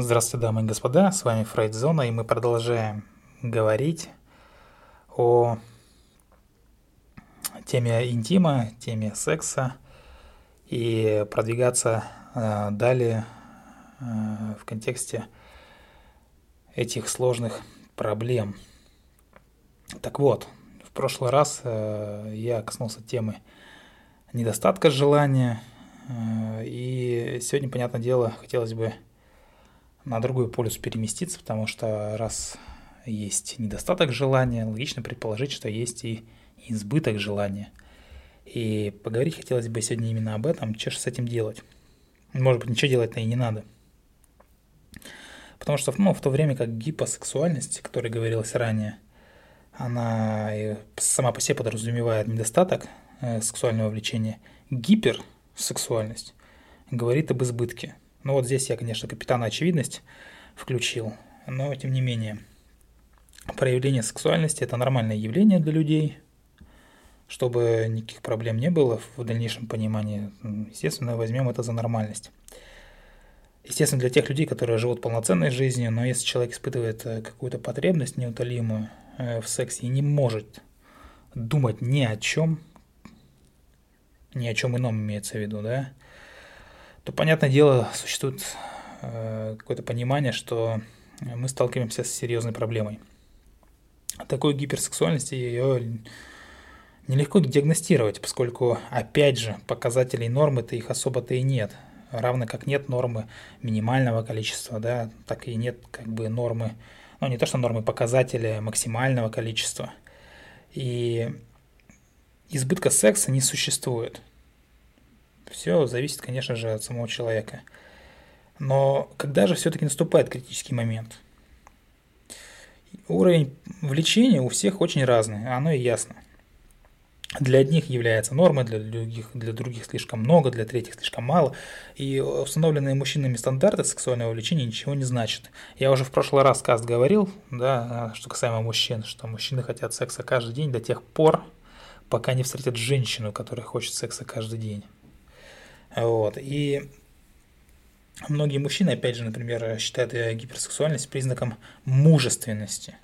Здравствуйте, дамы и господа, с вами Фрейдзона, и мы продолжаем говорить о теме интима, теме секса и продвигаться э, далее э, в контексте этих сложных проблем. Так вот, в прошлый раз э, я коснулся темы недостатка желания, э, и сегодня, понятное дело, хотелось бы на другой полюс переместиться, потому что раз есть недостаток желания, логично предположить, что есть и избыток желания. И поговорить хотелось бы сегодня именно об этом, что же с этим делать. Может быть, ничего делать-то и не надо. Потому что ну, в то время как гипосексуальность, о которой говорилось ранее, она сама по себе подразумевает недостаток э, сексуального влечения, гиперсексуальность говорит об избытке – ну вот здесь я, конечно, капитана очевидность включил, но тем не менее. Проявление сексуальности – это нормальное явление для людей, чтобы никаких проблем не было в дальнейшем понимании. Естественно, возьмем это за нормальность. Естественно, для тех людей, которые живут полноценной жизнью, но если человек испытывает э, какую-то потребность неутолимую э, в сексе и не может думать ни о чем, ни о чем ином имеется в виду, да, то, понятное дело, существует э, какое-то понимание, что мы сталкиваемся с серьезной проблемой. Такой гиперсексуальности ее нелегко диагностировать, поскольку, опять же, показателей нормы-то их особо-то и нет. Равно как нет нормы минимального количества, да, так и нет как бы нормы, ну не то что нормы показателя максимального количества. И избытка секса не существует. Все зависит, конечно же, от самого человека. Но когда же все-таки наступает критический момент? Уровень влечения у всех очень разный, оно и ясно. Для одних является нормой, для других, для других слишком много, для третьих слишком мало. И установленные мужчинами стандарты сексуального влечения ничего не значат. Я уже в прошлый раз каст говорил, да, что касаемо мужчин, что мужчины хотят секса каждый день до тех пор, пока не встретят женщину, которая хочет секса каждый день. Вот. И многие мужчины, опять же, например, считают гиперсексуальность признаком мужественности.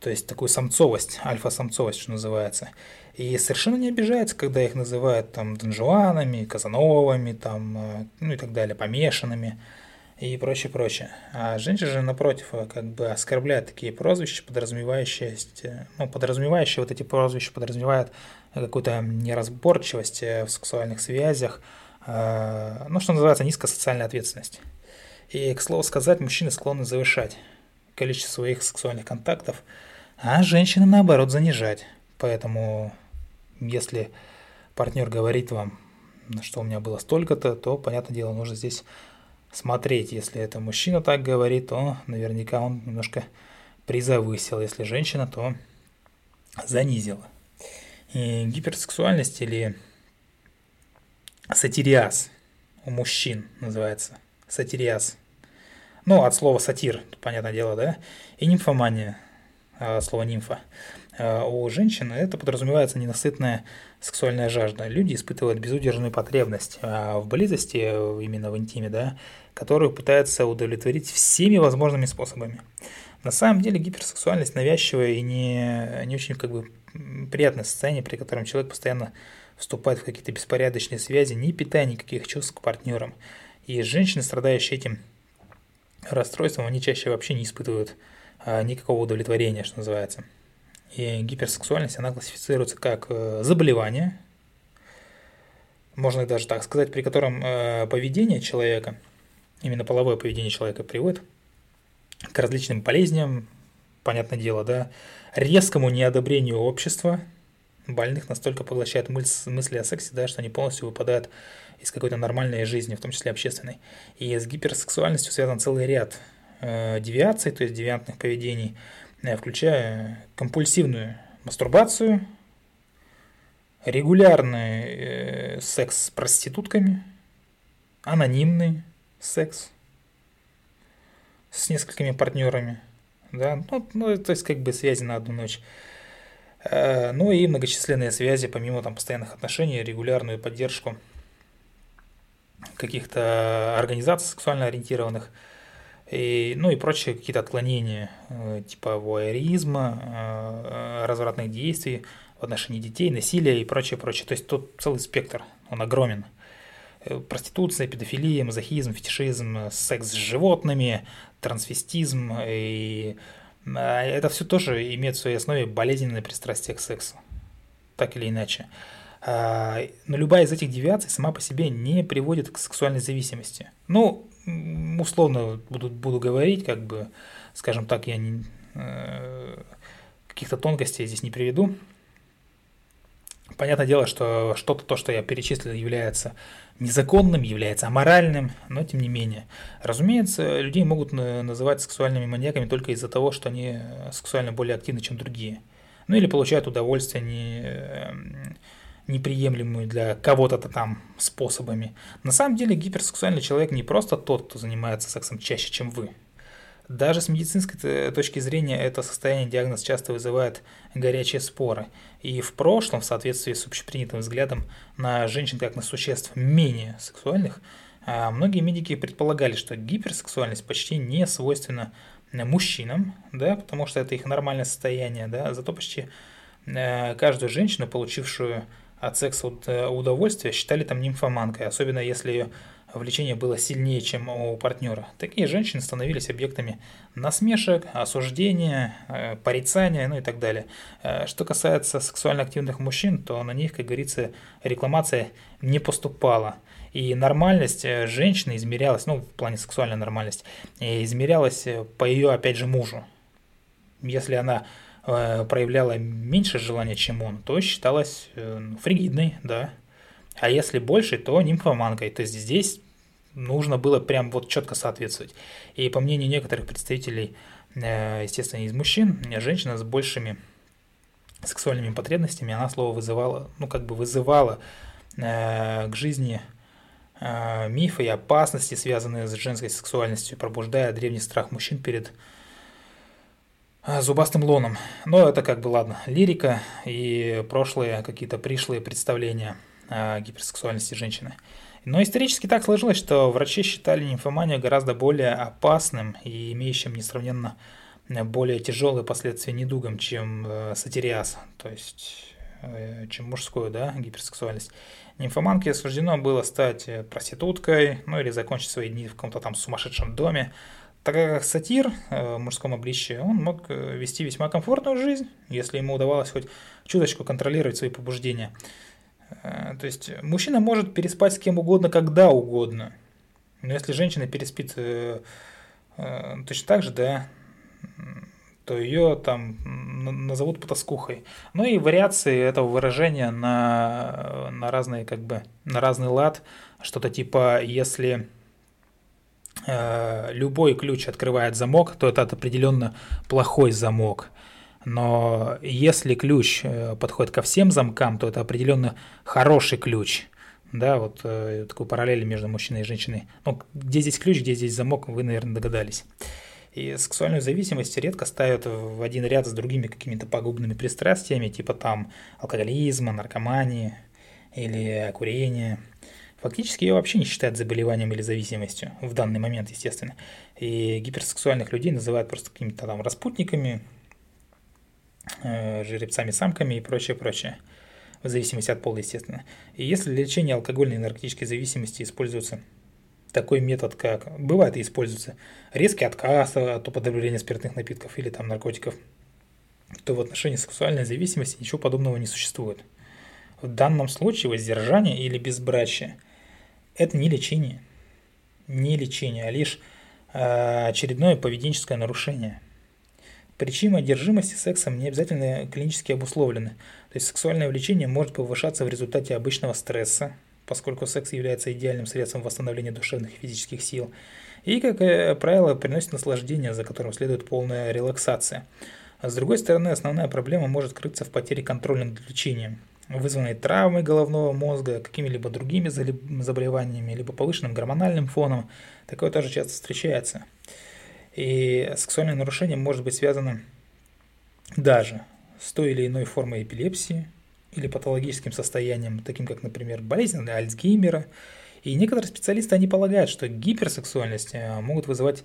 То есть такую самцовость, альфа-самцовость, что называется. И совершенно не обижаются, когда их называют там донжуанами, казановами, там, э, ну и так далее, помешанными и прочее, прочее. А женщины же, напротив, как бы оскорбляют такие прозвища, подразумевающие, ну, подразумевающие вот эти прозвища подразумевают какую-то неразборчивость э, в сексуальных связях, Э, ну, что называется, низкая социальная ответственность. И, к слову сказать, мужчины склонны завышать количество своих сексуальных контактов, а женщины, наоборот, занижать. Поэтому, если партнер говорит вам, что у меня было столько-то, то, понятное дело, нужно здесь смотреть. Если это мужчина так говорит, то наверняка он немножко призавысил. Если женщина, то занизила. И гиперсексуальность или сатириаз у мужчин называется. Сатириаз. Ну, от слова сатир, понятное дело, да? И нимфомания, а, слово нимфа. А, у женщин это подразумевается ненасытная сексуальная жажда. Люди испытывают безудержную потребность а, в близости, именно в интиме, да, которую пытаются удовлетворить всеми возможными способами. На самом деле гиперсексуальность навязчивая и не, не очень как бы приятное состояние, при котором человек постоянно вступать в какие-то беспорядочные связи, не питая никаких чувств к партнерам. И женщины, страдающие этим расстройством, они чаще вообще не испытывают а, никакого удовлетворения, что называется. И гиперсексуальность, она классифицируется как э, заболевание, можно даже так сказать, при котором э, поведение человека, именно половое поведение человека приводит к различным болезням, понятное дело, да, резкому неодобрению общества, больных настолько поглощает мысли о сексе, да, что они полностью выпадают из какой-то нормальной жизни, в том числе общественной. И с гиперсексуальностью связан целый ряд э, девиаций, то есть девиантных поведений, э, включая компульсивную мастурбацию, регулярный э, секс с проститутками, анонимный секс с несколькими партнерами, да, ну, ну, то есть как бы связи на одну ночь. Э, ну и многочисленные связи, помимо там постоянных отношений, регулярную поддержку каких-то организаций сексуально ориентированных и, ну и прочие какие-то отклонения, э, типа вуайеризма, э, развратных действий в отношении детей, насилия и прочее, прочее. То есть тут целый спектр, он огромен. Проституция, педофилия, мазохизм, фетишизм, секс с животными, трансвестизм и это все тоже имеет в своей основе болезненное пристрастие к сексу, так или иначе. А, но любая из этих девиаций сама по себе не приводит к сексуальной зависимости. Ну, условно буду, буду говорить, как бы, скажем так, я не, э, каких-то тонкостей здесь не приведу. Понятное дело, что что-то, то, что я перечислил, является незаконным, является аморальным, но тем не менее. Разумеется, людей могут называть сексуальными маньяками только из-за того, что они сексуально более активны, чем другие. Ну или получают удовольствие не, эм, неприемлемыми для кого-то там способами. На самом деле гиперсексуальный человек не просто тот, кто занимается сексом чаще, чем вы. Даже с медицинской точки зрения это состояние диагноз часто вызывает горячие споры. И в прошлом, в соответствии с общепринятым взглядом на женщин как на существ менее сексуальных, а, многие медики предполагали, что гиперсексуальность почти не свойственна мужчинам, да, потому что это их нормальное состояние, да, зато почти э, каждую женщину, получившую от секса удовольствие, считали там нимфоманкой, особенно если ее влечение было сильнее, чем у партнера. Такие женщины становились объектами насмешек, осуждения, э, порицания, ну и так далее. Э, что касается сексуально активных мужчин, то на них, как говорится, рекламация не поступала. И нормальность э, женщины измерялась, ну, в плане сексуальной нормальности, измерялась по ее, опять же, мужу. Если она проявляла меньше желания, чем он, то считалась фригидной, да, а если больше, то нимфоманкой. То есть здесь нужно было прям вот четко соответствовать. И по мнению некоторых представителей, э, естественно, из мужчин, женщина с большими сексуальными потребностями, она слово вызывала, ну как бы вызывала э, к жизни э, мифы и опасности, связанные с женской сексуальностью, пробуждая древний страх мужчин перед зубастым лоном. Но это как бы ладно, лирика и прошлые какие-то пришлые представления – гиперсексуальности женщины. Но исторически так сложилось, что врачи считали нимфоманию гораздо более опасным и имеющим несравненно более тяжелые последствия недугом, чем э, сатириаз, то есть э, чем мужскую да, гиперсексуальность. Нимфоманке суждено было стать э, проституткой, ну или закончить свои дни в каком-то там сумасшедшем доме, так как сатир в мужском обличье, он мог вести весьма комфортную жизнь, если ему удавалось хоть чуточку контролировать свои побуждения. Э, то есть мужчина может переспать с кем угодно, когда угодно. Но если женщина переспит э, э, точно так же, да, то ее там назовут потаскухой. Ну и вариации этого выражения на, на разные, как бы, на разный лад. Что-то типа, если э, любой ключ открывает замок, то это определенно плохой замок. Но если ключ э, подходит ко всем замкам, то это определенно хороший ключ. Да, вот э, такой параллель между мужчиной и женщиной. Ну, где здесь ключ, где здесь замок, вы, наверное, догадались. И сексуальную зависимость редко ставят в один ряд с другими какими-то пагубными пристрастиями, типа там алкоголизма, наркомании или курения. Фактически ее вообще не считают заболеванием или зависимостью, в данный момент, естественно. И гиперсексуальных людей называют просто какими-то там распутниками, жеребцами-самками и прочее, прочее. В зависимости от пола, естественно. И если для лечения алкогольной и наркотической зависимости используется такой метод, как бывает и используется резкий отказ от употребления спиртных напитков или там наркотиков, то в отношении сексуальной зависимости ничего подобного не существует. В данном случае воздержание или безбрачие – это не лечение, не лечение, а лишь э, очередное поведенческое нарушение – Причины одержимости сексом не обязательно клинически обусловлены. То есть сексуальное влечение может повышаться в результате обычного стресса, поскольку секс является идеальным средством восстановления душевных и физических сил, и, как э, правило, приносит наслаждение, за которым следует полная релаксация. А с другой стороны, основная проблема может крыться в потере контроля над влечением, вызванной травмой головного мозга, какими-либо другими заболеваниями, либо повышенным гормональным фоном. Такое тоже часто встречается. И сексуальное нарушение может быть связано даже с той или иной формой эпилепсии или патологическим состоянием, таким как, например, болезнь Альцгеймера. И некоторые специалисты, они полагают, что гиперсексуальность э, могут вызывать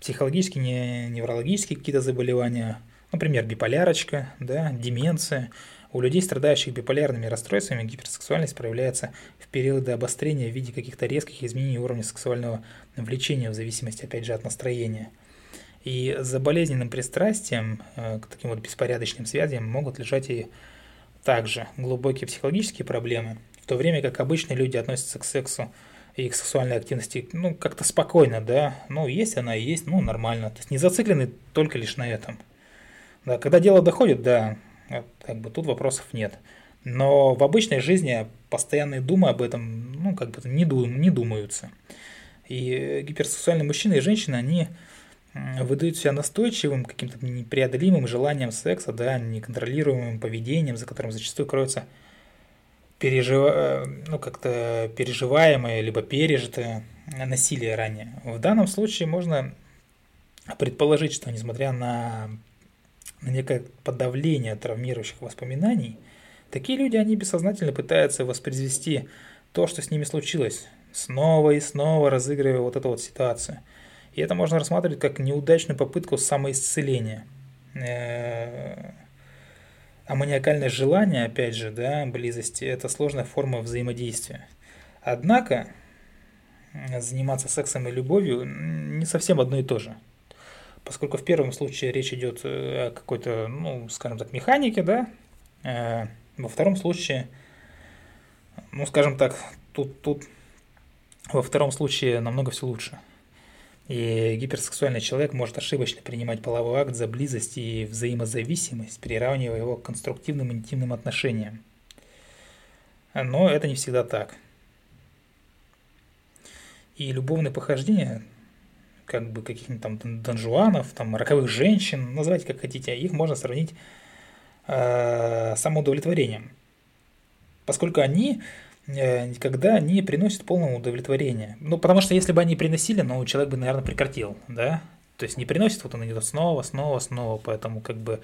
психологические, неврологические какие-то заболевания, например, биполярочка, да, деменция. У людей, страдающих биполярными расстройствами, гиперсексуальность проявляется в периоды обострения в виде каких-то резких изменений уровня сексуального влечения в зависимости, опять же, от настроения. И за болезненным пристрастием э, к таким вот беспорядочным связям могут лежать и также глубокие психологические проблемы, в то время как обычные люди относятся к сексу и к сексуальной активности, ну, как-то спокойно, да, ну, есть она и есть, ну, нормально, то есть не зациклены только лишь на этом. Да, когда дело доходит, да, как бы тут вопросов нет. Но в обычной жизни постоянные думы об этом, ну, как бы не, дум, не думаются. И гиперсексуальные мужчины и женщины, они выдают себя настойчивым, каким-то непреодолимым желанием секса, да, неконтролируемым поведением, за которым зачастую кроется пережив... Э, ну, как-то переживаемое, либо пережитое насилие ранее. В данном случае можно предположить, что несмотря на, на некое подавление травмирующих воспоминаний, такие люди, они бессознательно пытаются воспроизвести то, что с ними случилось, снова и снова разыгрывая вот эту вот ситуацию. И это можно рассматривать как неудачную попытку самоисцеления. Э, а маниакальное желание, опять же, да, близости – это сложная форма взаимодействия. Однако заниматься сексом и любовью не совсем одно и то же. Поскольку в первом случае речь идет э, о какой-то, ну, скажем так, механике, да, э, во втором случае, ну, скажем так, тут, тут во втором случае намного все лучше. И гиперсексуальный человек может ошибочно принимать половой акт за близость и взаимозависимость, приравнивая его к конструктивным интимным отношениям. Но это не всегда так. И любовные похождения, как бы каких-нибудь там донжуанов, там роковых женщин, называйте как хотите, их можно сравнить э, самоудовлетворением. Поскольку они никогда не приносят полного удовлетворения. Ну, потому что если бы они приносили, ну, человек бы, наверное, прекратил, да? То есть не приносит, вот он идет снова, снова, снова, поэтому как бы,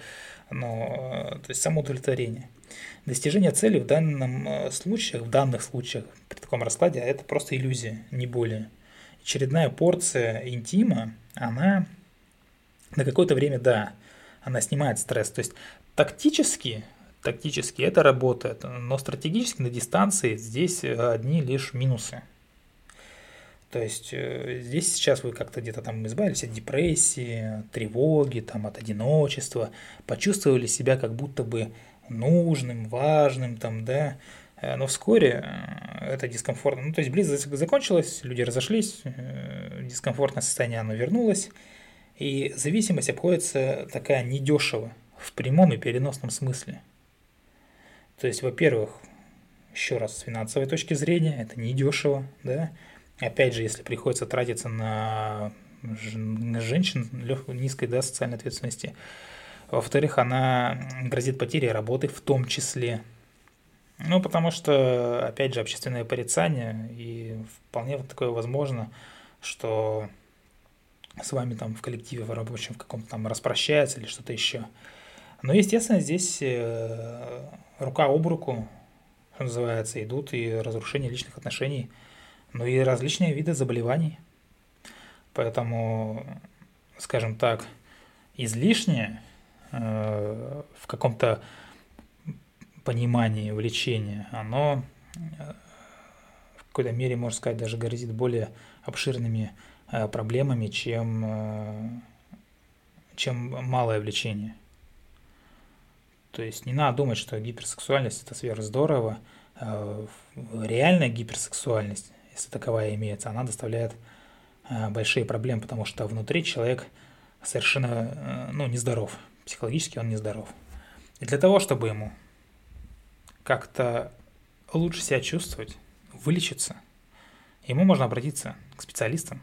ну, э, то есть самоудовлетворение. Достижение цели в данном э, случае, в данных случаях, при таком раскладе, это просто иллюзия, не более. Очередная порция интима, она на какое-то время, да, она снимает стресс. То есть тактически Тактически это работает, но стратегически на дистанции здесь э, одни лишь минусы. То есть э, здесь сейчас вы как-то где-то там избавились от депрессии, тревоги, там, от одиночества, почувствовали себя как будто бы нужным, важным, там, да, э, но вскоре это дискомфортно. Ну, то есть близость закончилась, люди разошлись, дискомфортное состояние оно вернулось, и зависимость обходится такая недешево в прямом и переносном смысле. То есть, во-первых, еще раз, с финансовой точки зрения, это недешево, да. Опять же, если приходится тратиться на женщин легкой, низкой да, социальной ответственности. Во-вторых, она грозит потерей работы в том числе. Ну, потому что, опять же, общественное порицание, и вполне вот такое возможно, что с вами там в коллективе в рабочем в каком-то там распрощаются или что-то еще. Но, естественно, здесь э, рука об руку, что называется, идут и разрушение личных отношений, ну и различные виды заболеваний. Поэтому, скажем так, излишнее э, в каком-то понимании влечения, оно э, в какой-то мере, можно сказать, даже грозит более обширными проблемами, чем, чем малое влечение. То есть не надо думать, что гиперсексуальность это сверх здорово. Э, реальная гиперсексуальность, если таковая имеется, она доставляет э, большие проблемы, потому что внутри человек совершенно э, ну, нездоров. Психологически он нездоров. И для того, чтобы ему как-то лучше себя чувствовать, вылечиться, ему можно обратиться к специалистам.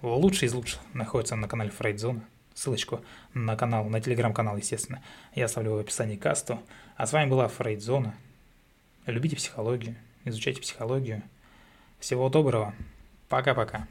Лучший из лучших находится на канале Фрейдзона. Ссылочку на канал, на телеграм-канал, естественно, я оставлю в описании касту. А с вами была Фрейдзона. Любите психологию, изучайте психологию. Всего доброго. Пока-пока.